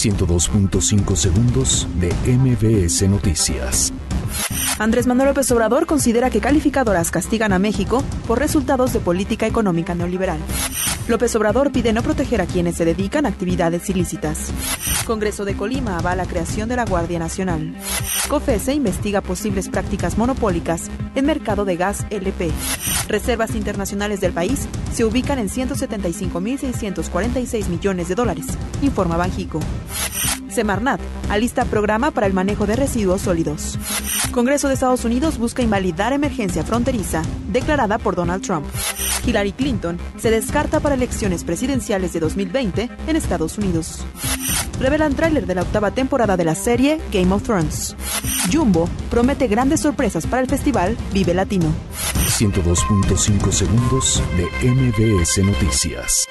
102.5 segundos de MBS Noticias. Andrés Manuel López Obrador considera que calificadoras castigan a México por resultados de política económica neoliberal. López Obrador pide no proteger a quienes se dedican a actividades ilícitas. Congreso de Colima avala la creación de la Guardia Nacional. COFESE investiga posibles prácticas monopólicas en mercado de gas LP. Reservas internacionales del país se ubican en 175.646 millones de dólares, informa Banjico. Semarnat alista programa para el manejo de residuos sólidos. Congreso de Estados Unidos busca invalidar emergencia fronteriza declarada por Donald Trump. Hillary Clinton se descarta para elecciones presidenciales de 2020 en Estados Unidos. Revelan tráiler de la octava temporada de la serie Game of Thrones. Jumbo promete grandes sorpresas para el festival Vive Latino. 102.5 segundos de MBS Noticias.